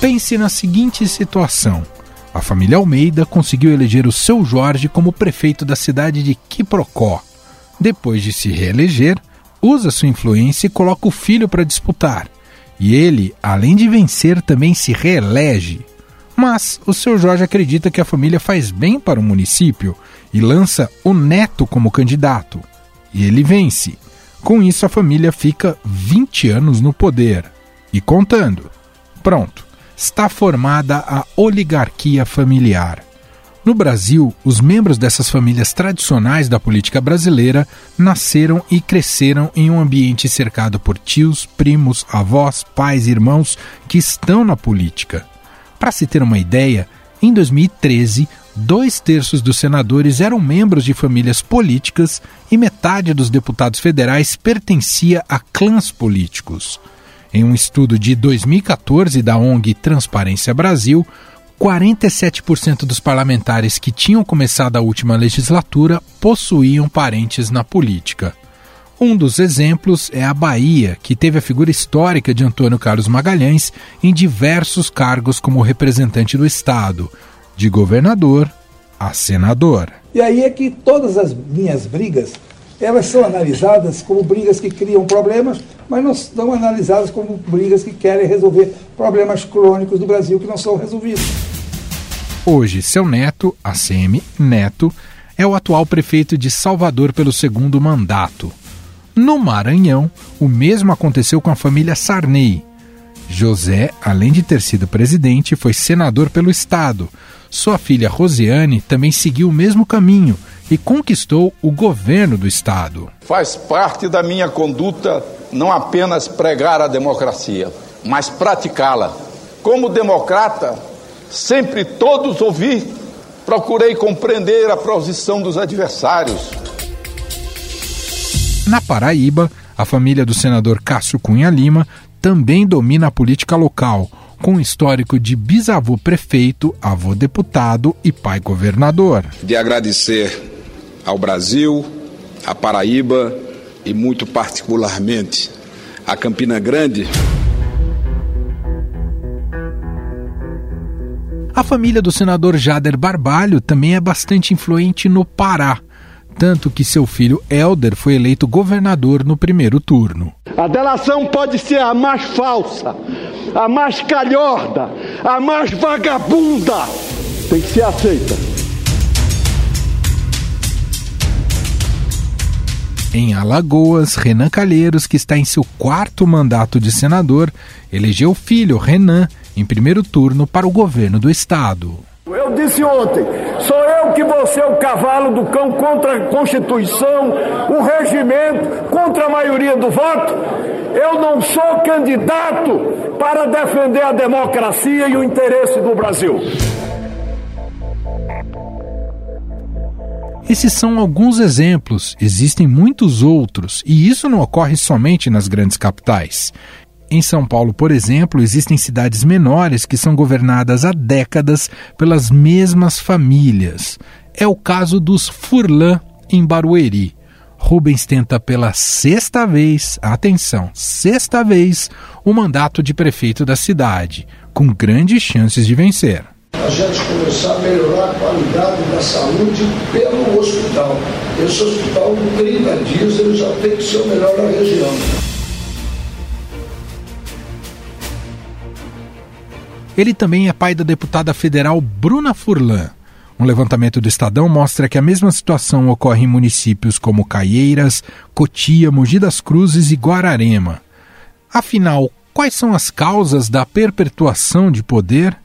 Pense na seguinte situação: a família Almeida conseguiu eleger o seu Jorge como prefeito da cidade de Quiprocó. Depois de se reeleger, usa sua influência e coloca o filho para disputar. E ele, além de vencer, também se reelege. Mas o seu Jorge acredita que a família faz bem para o município e lança o neto como candidato. E ele vence. Com isso, a família fica 20 anos no poder. E contando. Pronto, está formada a oligarquia familiar. No Brasil, os membros dessas famílias tradicionais da política brasileira nasceram e cresceram em um ambiente cercado por tios, primos, avós, pais e irmãos que estão na política. Para se ter uma ideia, em 2013, dois terços dos senadores eram membros de famílias políticas e metade dos deputados federais pertencia a clãs políticos. Em um estudo de 2014 da ONG Transparência Brasil, 47% dos parlamentares que tinham começado a última legislatura possuíam parentes na política. Um dos exemplos é a Bahia, que teve a figura histórica de Antônio Carlos Magalhães em diversos cargos como representante do Estado, de governador a senador. E aí é que todas as minhas brigas, elas são analisadas como brigas que criam problemas, mas não são analisadas como brigas que querem resolver problemas crônicos do Brasil que não são resolvidos. Hoje, seu neto, ACM Neto, é o atual prefeito de Salvador pelo segundo mandato. No Maranhão, o mesmo aconteceu com a família Sarney. José, além de ter sido presidente, foi senador pelo Estado. Sua filha Rosiane também seguiu o mesmo caminho e conquistou o governo do Estado. Faz parte da minha conduta não apenas pregar a democracia, mas praticá-la. Como democrata, sempre todos ouvi, procurei compreender a posição dos adversários na Paraíba, a família do senador Cássio Cunha Lima também domina a política local, com histórico de bisavô prefeito, avô deputado e pai governador. De agradecer ao Brasil, à Paraíba e muito particularmente a Campina Grande. A família do senador Jader Barbalho também é bastante influente no Pará tanto que seu filho Helder foi eleito governador no primeiro turno. A delação pode ser a mais falsa, a mais calhorda, a mais vagabunda. Tem que ser aceita. Em Alagoas, Renan Calheiros, que está em seu quarto mandato de senador, elegeu o filho, Renan, em primeiro turno para o governo do estado. Eu disse ontem, sou eu que vou ser o cavalo do cão contra a Constituição, o regimento, contra a maioria do voto. Eu não sou candidato para defender a democracia e o interesse do Brasil. Esses são alguns exemplos, existem muitos outros, e isso não ocorre somente nas grandes capitais. Em São Paulo, por exemplo, existem cidades menores que são governadas há décadas pelas mesmas famílias. É o caso dos Furlan, em Barueri. Rubens tenta pela sexta vez, atenção, sexta vez, o mandato de prefeito da cidade, com grandes chances de vencer. A gente começar a melhorar a qualidade da saúde pelo hospital. Esse hospital, em 30 dias, ele já tem que ser o melhor da região. Ele também é pai da deputada federal Bruna Furlan. Um levantamento do Estadão mostra que a mesma situação ocorre em municípios como Caieiras, Cotia, Mogi das Cruzes e Guararema. Afinal, quais são as causas da perpetuação de poder?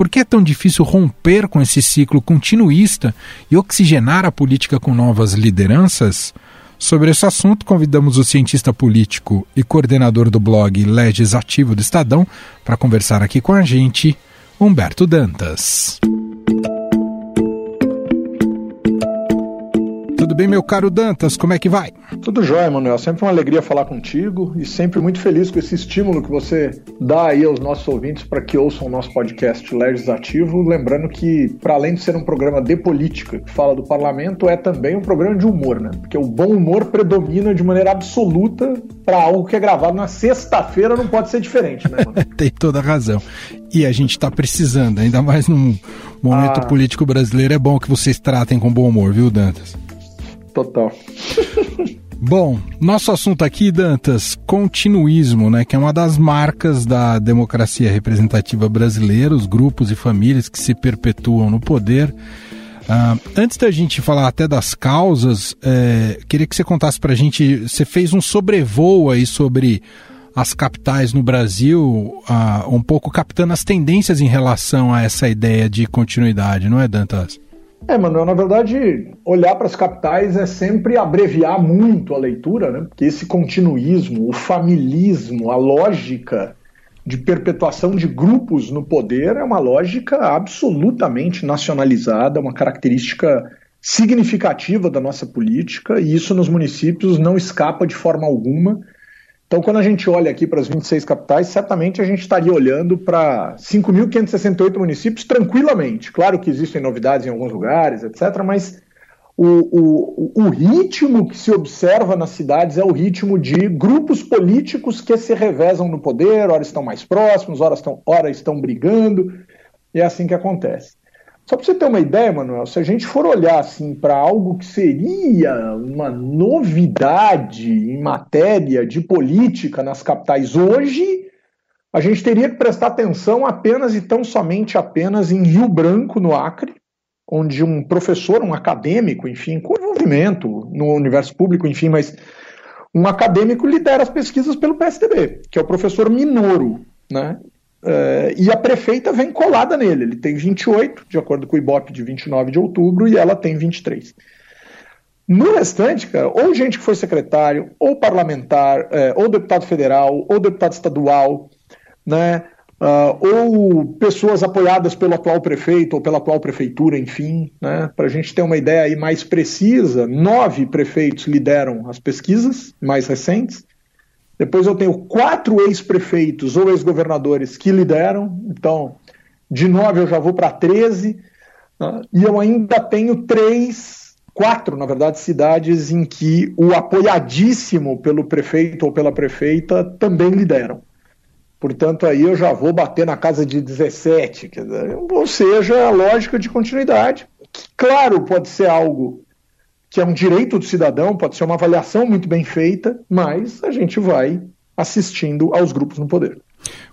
Por que é tão difícil romper com esse ciclo continuista e oxigenar a política com novas lideranças? Sobre esse assunto, convidamos o cientista político e coordenador do blog Legislativo do Estadão para conversar aqui com a gente, Humberto Dantas. Bem, meu caro Dantas? Como é que vai? Tudo jóia, Manuel. Sempre uma alegria falar contigo e sempre muito feliz com esse estímulo que você dá aí aos nossos ouvintes para que ouçam o nosso podcast legislativo. Lembrando que, para além de ser um programa de política que fala do parlamento, é também um programa de humor, né? Porque o bom humor predomina de maneira absoluta para algo que é gravado na sexta-feira, não pode ser diferente, né? Tem toda a razão. E a gente está precisando, ainda mais num momento ah. político brasileiro. É bom que vocês tratem com bom humor, viu, Dantas? Total. Bom, nosso assunto aqui, Dantas, continuismo, né, que é uma das marcas da democracia representativa brasileira, os grupos e famílias que se perpetuam no poder. Uh, antes da gente falar até das causas, é, queria que você contasse para a gente, você fez um sobrevoo aí sobre as capitais no Brasil, uh, um pouco captando as tendências em relação a essa ideia de continuidade, não é, Dantas? É, Manuel, na verdade, olhar para as capitais é sempre abreviar muito a leitura, né? Porque esse continuismo, o familismo, a lógica de perpetuação de grupos no poder é uma lógica absolutamente nacionalizada, uma característica significativa da nossa política, e isso nos municípios não escapa de forma alguma. Então, quando a gente olha aqui para as 26 capitais, certamente a gente estaria olhando para 5.568 municípios tranquilamente. Claro que existem novidades em alguns lugares, etc., mas o, o, o ritmo que se observa nas cidades é o ritmo de grupos políticos que se revezam no poder, ora estão mais próximos, ora estão, ora estão brigando, e é assim que acontece. Só para você ter uma ideia, Manuel, se a gente for olhar assim para algo que seria uma novidade em matéria de política nas capitais hoje, a gente teria que prestar atenção apenas e tão somente apenas em Rio Branco, no Acre, onde um professor, um acadêmico, enfim, com envolvimento no universo público, enfim, mas um acadêmico lidera as pesquisas pelo PSDB, que é o professor Minoro, né? Uh, e a prefeita vem colada nele. Ele tem 28, de acordo com o Ibope de 29 de outubro, e ela tem 23. No restante, cara, ou gente que foi secretário, ou parlamentar, é, ou deputado federal, ou deputado estadual, né, uh, ou pessoas apoiadas pelo atual prefeito ou pela atual prefeitura, enfim, né, para a gente ter uma ideia aí mais precisa, nove prefeitos lideram as pesquisas mais recentes, depois eu tenho quatro ex-prefeitos ou ex-governadores que lideram, então de nove eu já vou para 13, né? e eu ainda tenho três, quatro, na verdade, cidades em que o apoiadíssimo pelo prefeito ou pela prefeita também lideram. Portanto, aí eu já vou bater na casa de 17, dizer, ou seja, a lógica de continuidade, que, claro, pode ser algo que é um direito do cidadão, pode ser uma avaliação muito bem feita, mas a gente vai assistindo aos grupos no poder.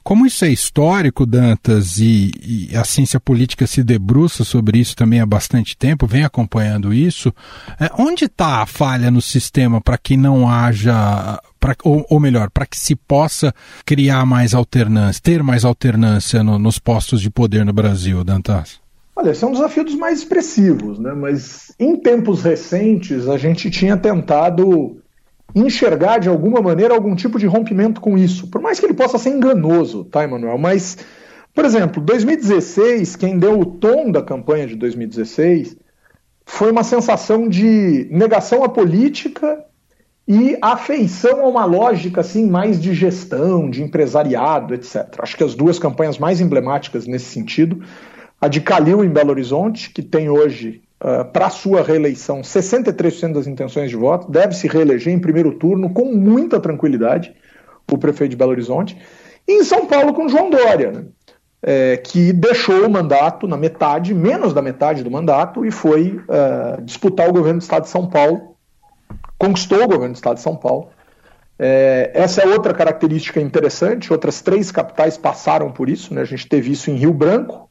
Como isso é histórico, Dantas, e, e, a ciência política se debruça sobre isso também há bastante tempo, vem acompanhando isso, é, onde está a falha no sistema para que não haja, pra, ou, ou, melhor, para que se possa criar mais alternância, ter mais alternância no, nos postos de poder no Brasil, Dantas? Olha, esse é um desafio dos mais expressivos, né? mas em tempos recentes a gente tinha tentado enxergar de alguma maneira algum tipo de rompimento com isso, por mais que ele possa ser enganoso, tá, Emanuel? Mas, por exemplo, 2016, quem deu o tom da campanha de 2016 foi uma sensação de negação à política e afeição a uma lógica assim mais de gestão, de empresariado, etc. Acho que as duas campanhas mais emblemáticas nesse sentido a de Calil em Belo Horizonte, que tem hoje, uh, para sua reeleição, 63% das intenções de voto, deve se reeleger em primeiro turno com muita tranquilidade, o prefeito de Belo Horizonte. E em São Paulo com João Dória, né? é, que deixou o mandato na metade, menos da metade do mandato, e foi uh, disputar o governo do estado de São Paulo, conquistou o governo do estado de São Paulo. É, essa é outra característica interessante. Outras três capitais passaram por isso. Né? A gente teve isso em Rio Branco,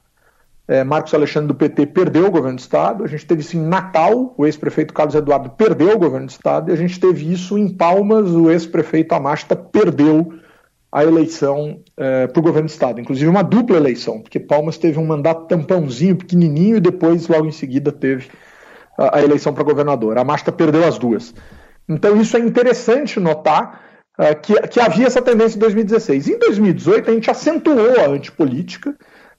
é, Marcos Alexandre do PT perdeu o governo do Estado, a gente teve isso em Natal, o ex-prefeito Carlos Eduardo perdeu o governo do Estado, e a gente teve isso em Palmas, o ex-prefeito Amasta perdeu a eleição é, para o governo do Estado, inclusive uma dupla eleição, porque Palmas teve um mandato tampãozinho, pequenininho, e depois, logo em seguida, teve a, a eleição para governador. Amasta perdeu as duas. Então, isso é interessante notar uh, que, que havia essa tendência em 2016. Em 2018, a gente acentuou a antipolítica,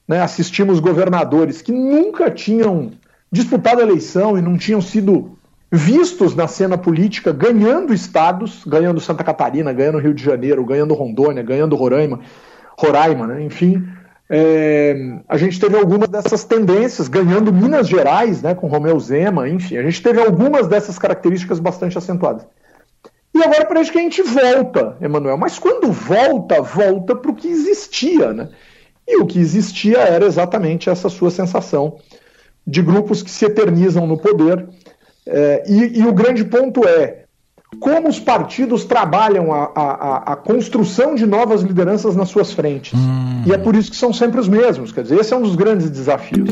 né, assistimos governadores que nunca tinham disputado a eleição e não tinham sido vistos na cena política ganhando estados, ganhando Santa Catarina, ganhando Rio de Janeiro, ganhando Rondônia, ganhando Roraima, Roraima, né? enfim. É, a gente teve algumas dessas tendências, ganhando Minas Gerais, né, com Romeu Zema, enfim, a gente teve algumas dessas características bastante acentuadas. E agora parece que a gente volta, Emanuel, mas quando volta, volta para o que existia, né? E o que existia era exatamente essa sua sensação de grupos que se eternizam no poder. É, e, e, o grande ponto é como os partidos trabalham a, a, a construção de novas lideranças nas suas frentes. Hum. E é por isso que são sempre os mesmos. Quer dizer, esse é um dos grandes desafios.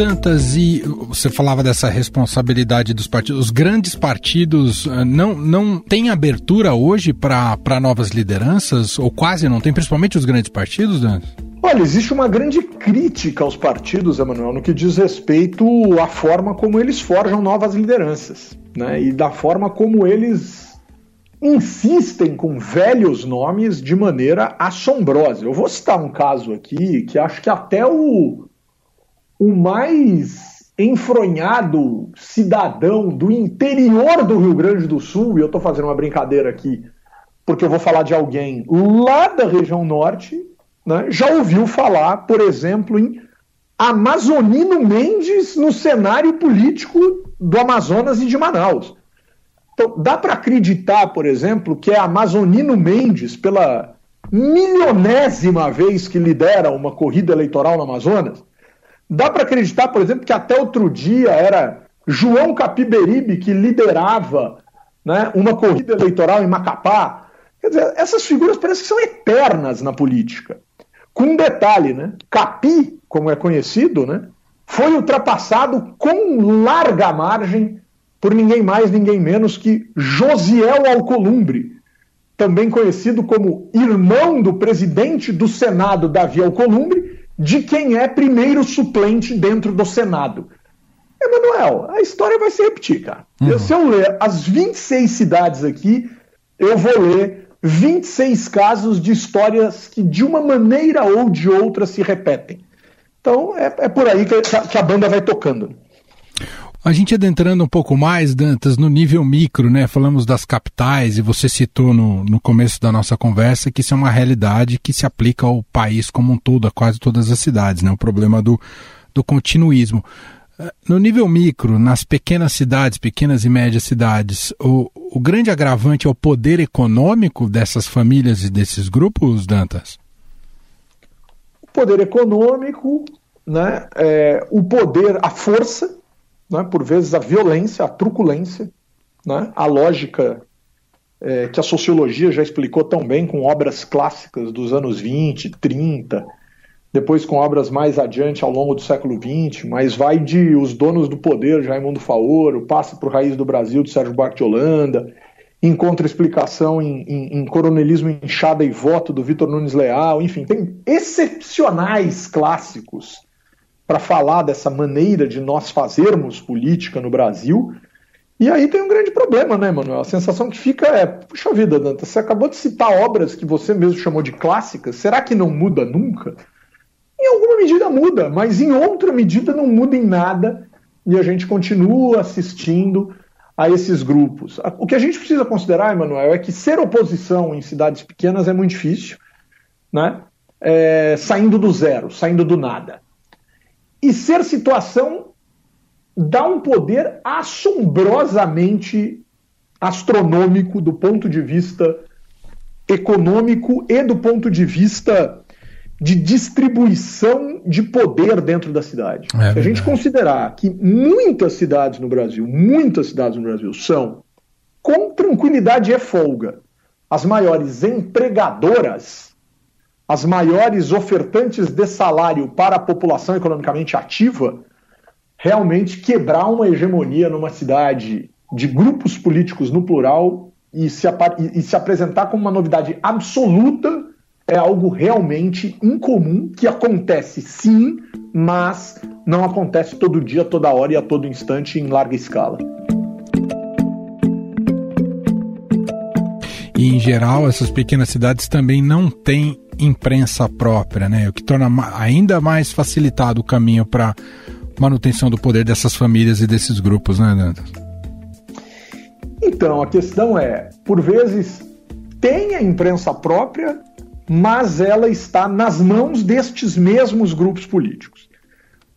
Dantas, e você falava dessa responsabilidade dos partidos. Os grandes partidos eh, não, não têm abertura hoje para novas lideranças? Ou quase não tem, principalmente os grandes partidos, Dantas? Olha, existe uma grande crítica aos partidos, Emanuel, no que diz respeito à forma como eles forjam novas lideranças, né? E da forma como eles insistem com velhos nomes de maneira assombrosa. Eu vou citar um caso aqui que acho que até o o mais enfronhado cidadão do interior do Rio Grande do Sul, e eu estou fazendo uma brincadeira aqui, porque eu vou falar de alguém lá da região norte, né, já ouviu falar, por exemplo, em Amazonino Mendes no cenário político do Amazonas e de Manaus. Então, dá para acreditar, por exemplo, que é Amazonino Mendes, pela milionésima vez que lidera uma corrida eleitoral no Amazonas, Dá para acreditar, por exemplo, que até outro dia era João Capiberibe que liderava né, uma corrida eleitoral em Macapá. Quer dizer, essas figuras parecem que são eternas na política. Com um detalhe, né? Capi, como é conhecido, né, foi ultrapassado com larga margem por ninguém mais, ninguém menos que Josiel Alcolumbre, também conhecido como irmão do presidente do Senado, Davi Alcolumbre, de quem é primeiro suplente dentro do Senado. Emanuel, a história vai se repetir, cara. Uhum. Se eu ler as 26 cidades aqui, eu vou ler 26 casos de histórias que, de uma maneira ou de outra, se repetem. Então, é, é por aí que, que a banda vai tocando. A gente adentrando um pouco mais, Dantas, no nível micro, né? Falamos das capitais e você citou no, no começo da nossa conversa que isso é uma realidade que se aplica ao país como um todo, a quase todas as cidades, né? O problema do, do continuismo. Eh, no nível micro, nas pequenas cidades, pequenas e médias cidades, o, o grande agravante é o poder econômico dessas famílias e desses grupos, Dantas? O poder econômico, né? É, o poder, a força né, por vezes a violência, a truculência, né, a lógica é, que a sociologia já explicou tão bem com obras clássicas dos anos 20, 30, depois com obras mais adiante ao longo do século XX, mas vai de Os Donos do Poder, Raimundo Faoro, passa por Raiz do Brasil, de Sérgio Buarque de Holanda, encontra explicação em, em, em Coronelismo, Inchada e Voto, do Vitor Nunes Leal, enfim, tem excepcionais clássicos para falar dessa maneira de nós fazermos política no Brasil. E aí tem um grande problema, né, Manuel? A sensação que fica é, puxa vida, Danta, você acabou de citar obras que você mesmo chamou de clássicas, será que não muda nunca? Em alguma medida muda, mas em outra medida não muda em nada e a gente continua assistindo a esses grupos. O que a gente precisa considerar, Emanuel, é que ser oposição em cidades pequenas é muito difícil, né? É, saindo do zero, saindo do nada. E ser situação dá um poder assombrosamente astronômico do ponto de vista econômico e do ponto de vista de distribuição de poder dentro da cidade. É Se a gente considerar que muitas cidades no Brasil, muitas cidades no Brasil são, com tranquilidade e folga, as maiores empregadoras as maiores ofertantes de salário para a população economicamente ativa, realmente quebrar uma hegemonia numa cidade de grupos políticos no plural e se, e se apresentar como uma novidade absoluta é algo realmente incomum que acontece sim, mas não acontece todo dia, toda hora e a todo instante em larga escala. E em geral, essas pequenas cidades também não têm imprensa própria, né? O que torna ainda mais facilitado o caminho para manutenção do poder dessas famílias e desses grupos, né, Dantas? Então, a questão é, por vezes tem a imprensa própria, mas ela está nas mãos destes mesmos grupos políticos.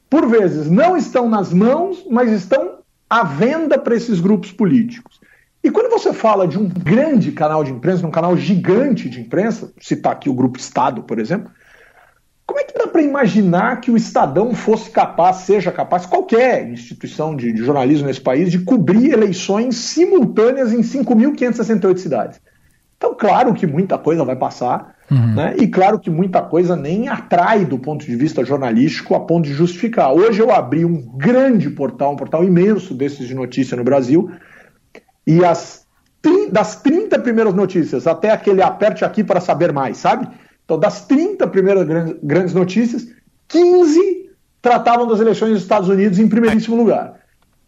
Por vezes não estão nas mãos, mas estão à venda para esses grupos políticos. E quando você fala de um grande canal de imprensa, um canal gigante de imprensa, citar aqui o Grupo Estado, por exemplo, como é que dá para imaginar que o Estadão fosse capaz, seja capaz, qualquer instituição de, de jornalismo nesse país, de cobrir eleições simultâneas em 5.568 cidades? Então, claro que muita coisa vai passar, uhum. né? e claro que muita coisa nem atrai do ponto de vista jornalístico a ponto de justificar. Hoje eu abri um grande portal, um portal imenso desses de notícia no Brasil, e as, das 30 primeiras notícias até aquele aperte aqui para saber mais, sabe? Então, das 30 primeiras grandes notícias, 15 tratavam das eleições dos Estados Unidos em primeiríssimo lugar.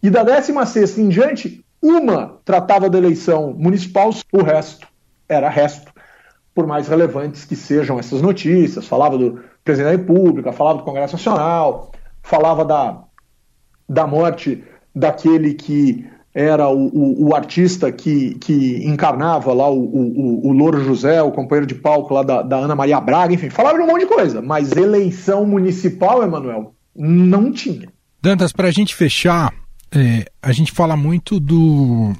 E da 16 em diante, uma tratava da eleição municipal, o resto era resto, por mais relevantes que sejam essas notícias. Falava do presidente da República, falava do Congresso Nacional, falava da, da morte daquele que era o, o, o, artista que, que encarnava lá o, o, o Louro José, o companheiro de palco lá da, da, Ana Maria Braga, enfim, falava de um monte de coisa, mas eleição municipal, Emanuel, não tinha. Dantas, para a gente fechar, é, a gente fala muito do.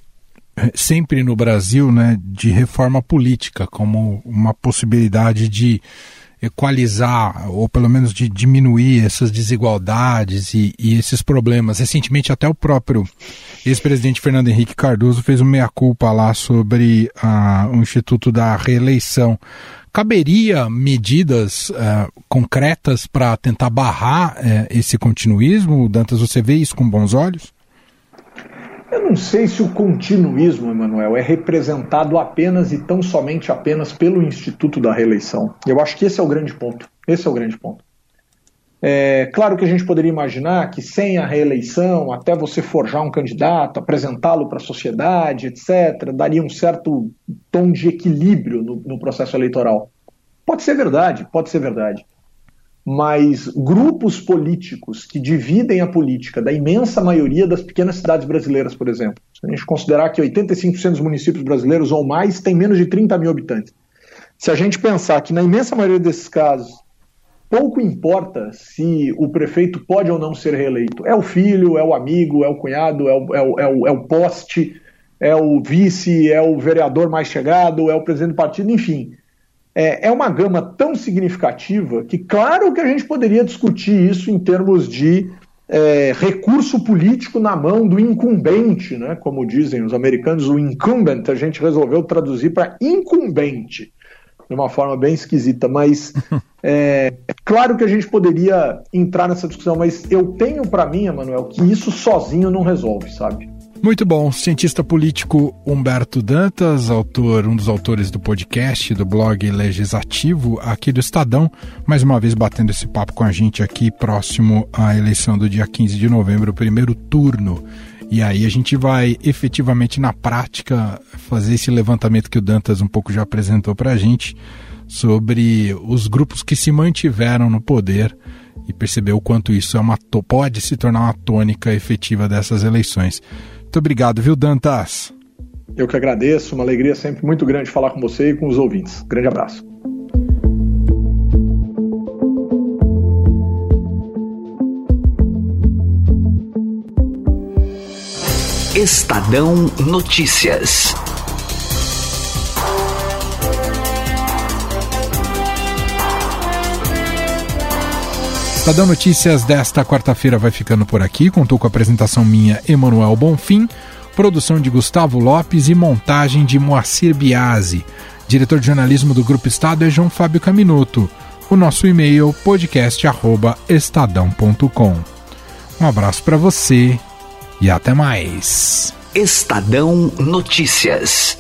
É, sempre no Brasil, né, de reforma política como uma possibilidade de equalizar, ou pelo menos de diminuir essas desigualdades e, e esses problemas. Recentemente, até o próprio ex-presidente Fernando Henrique Cardoso fez uma meia-culpa lá sobre uh, o Instituto da Reeleição. Caberia medidas uh, concretas para tentar barrar uh, esse continuismo? Dantas, você vê isso com bons olhos? Eu não sei se o continuismo, Emanuel, é representado apenas e tão somente apenas pelo Instituto da Reeleição. Eu acho que esse é o grande ponto. Esse é o grande ponto. É claro que a gente poderia imaginar que sem a reeleição, até você forjar um candidato, apresentá-lo para a sociedade, etc., daria um certo tom de equilíbrio no, no processo eleitoral. Pode ser verdade, pode ser verdade mas grupos políticos que dividem a política da imensa maioria das pequenas cidades brasileiras, por exemplo. Se a gente considerar que 85% dos municípios brasileiros ou mais têm menos de 30 mil habitantes. Se a gente pensar que na imensa maioria desses casos, pouco importa se o prefeito pode ou não ser reeleito. É o filho, é o amigo, é o cunhado, é o, é o, é o, é o poste, é o vice, é o vereador mais chegado, é o presidente do partido, enfim é, é uma gama tão significativa que, claro que a gente poderia discutir isso em termos de é, recurso político na mão do incumbente, né? como dizem os americanos, o incumbent, a gente resolveu traduzir para incumbente, de uma forma bem esquisita, mas é, é, claro que a gente poderia entrar nessa discussão, mas eu tenho para mim, Emanuel, que isso sozinho não resolve, sabe? Muito bom. Cientista político Humberto Dantas, autor, um dos autores do podcast, do blog Legislativo aqui do Estadão, mais uma vez batendo esse papo com a gente aqui próximo à eleição do dia 15 de novembro, primeiro turno. E aí a gente vai efetivamente na prática fazer esse levantamento que o Dantas um pouco já apresentou para a gente sobre os grupos que se mantiveram no poder e perceber o quanto isso é uma pode se tornar uma tônica efetiva dessas eleições. Muito obrigado, viu, Dantas? Eu que agradeço, uma alegria sempre muito grande falar com você e com os ouvintes. Grande abraço. Estadão Notícias. Estadão Notícias desta quarta-feira vai ficando por aqui. Contou com a apresentação minha, Emanuel Bonfim, produção de Gustavo Lopes e montagem de Moacir Biasi. Diretor de jornalismo do Grupo Estado é João Fábio Caminuto. O nosso e-mail podcast@estadão.com. Um abraço para você e até mais. Estadão Notícias.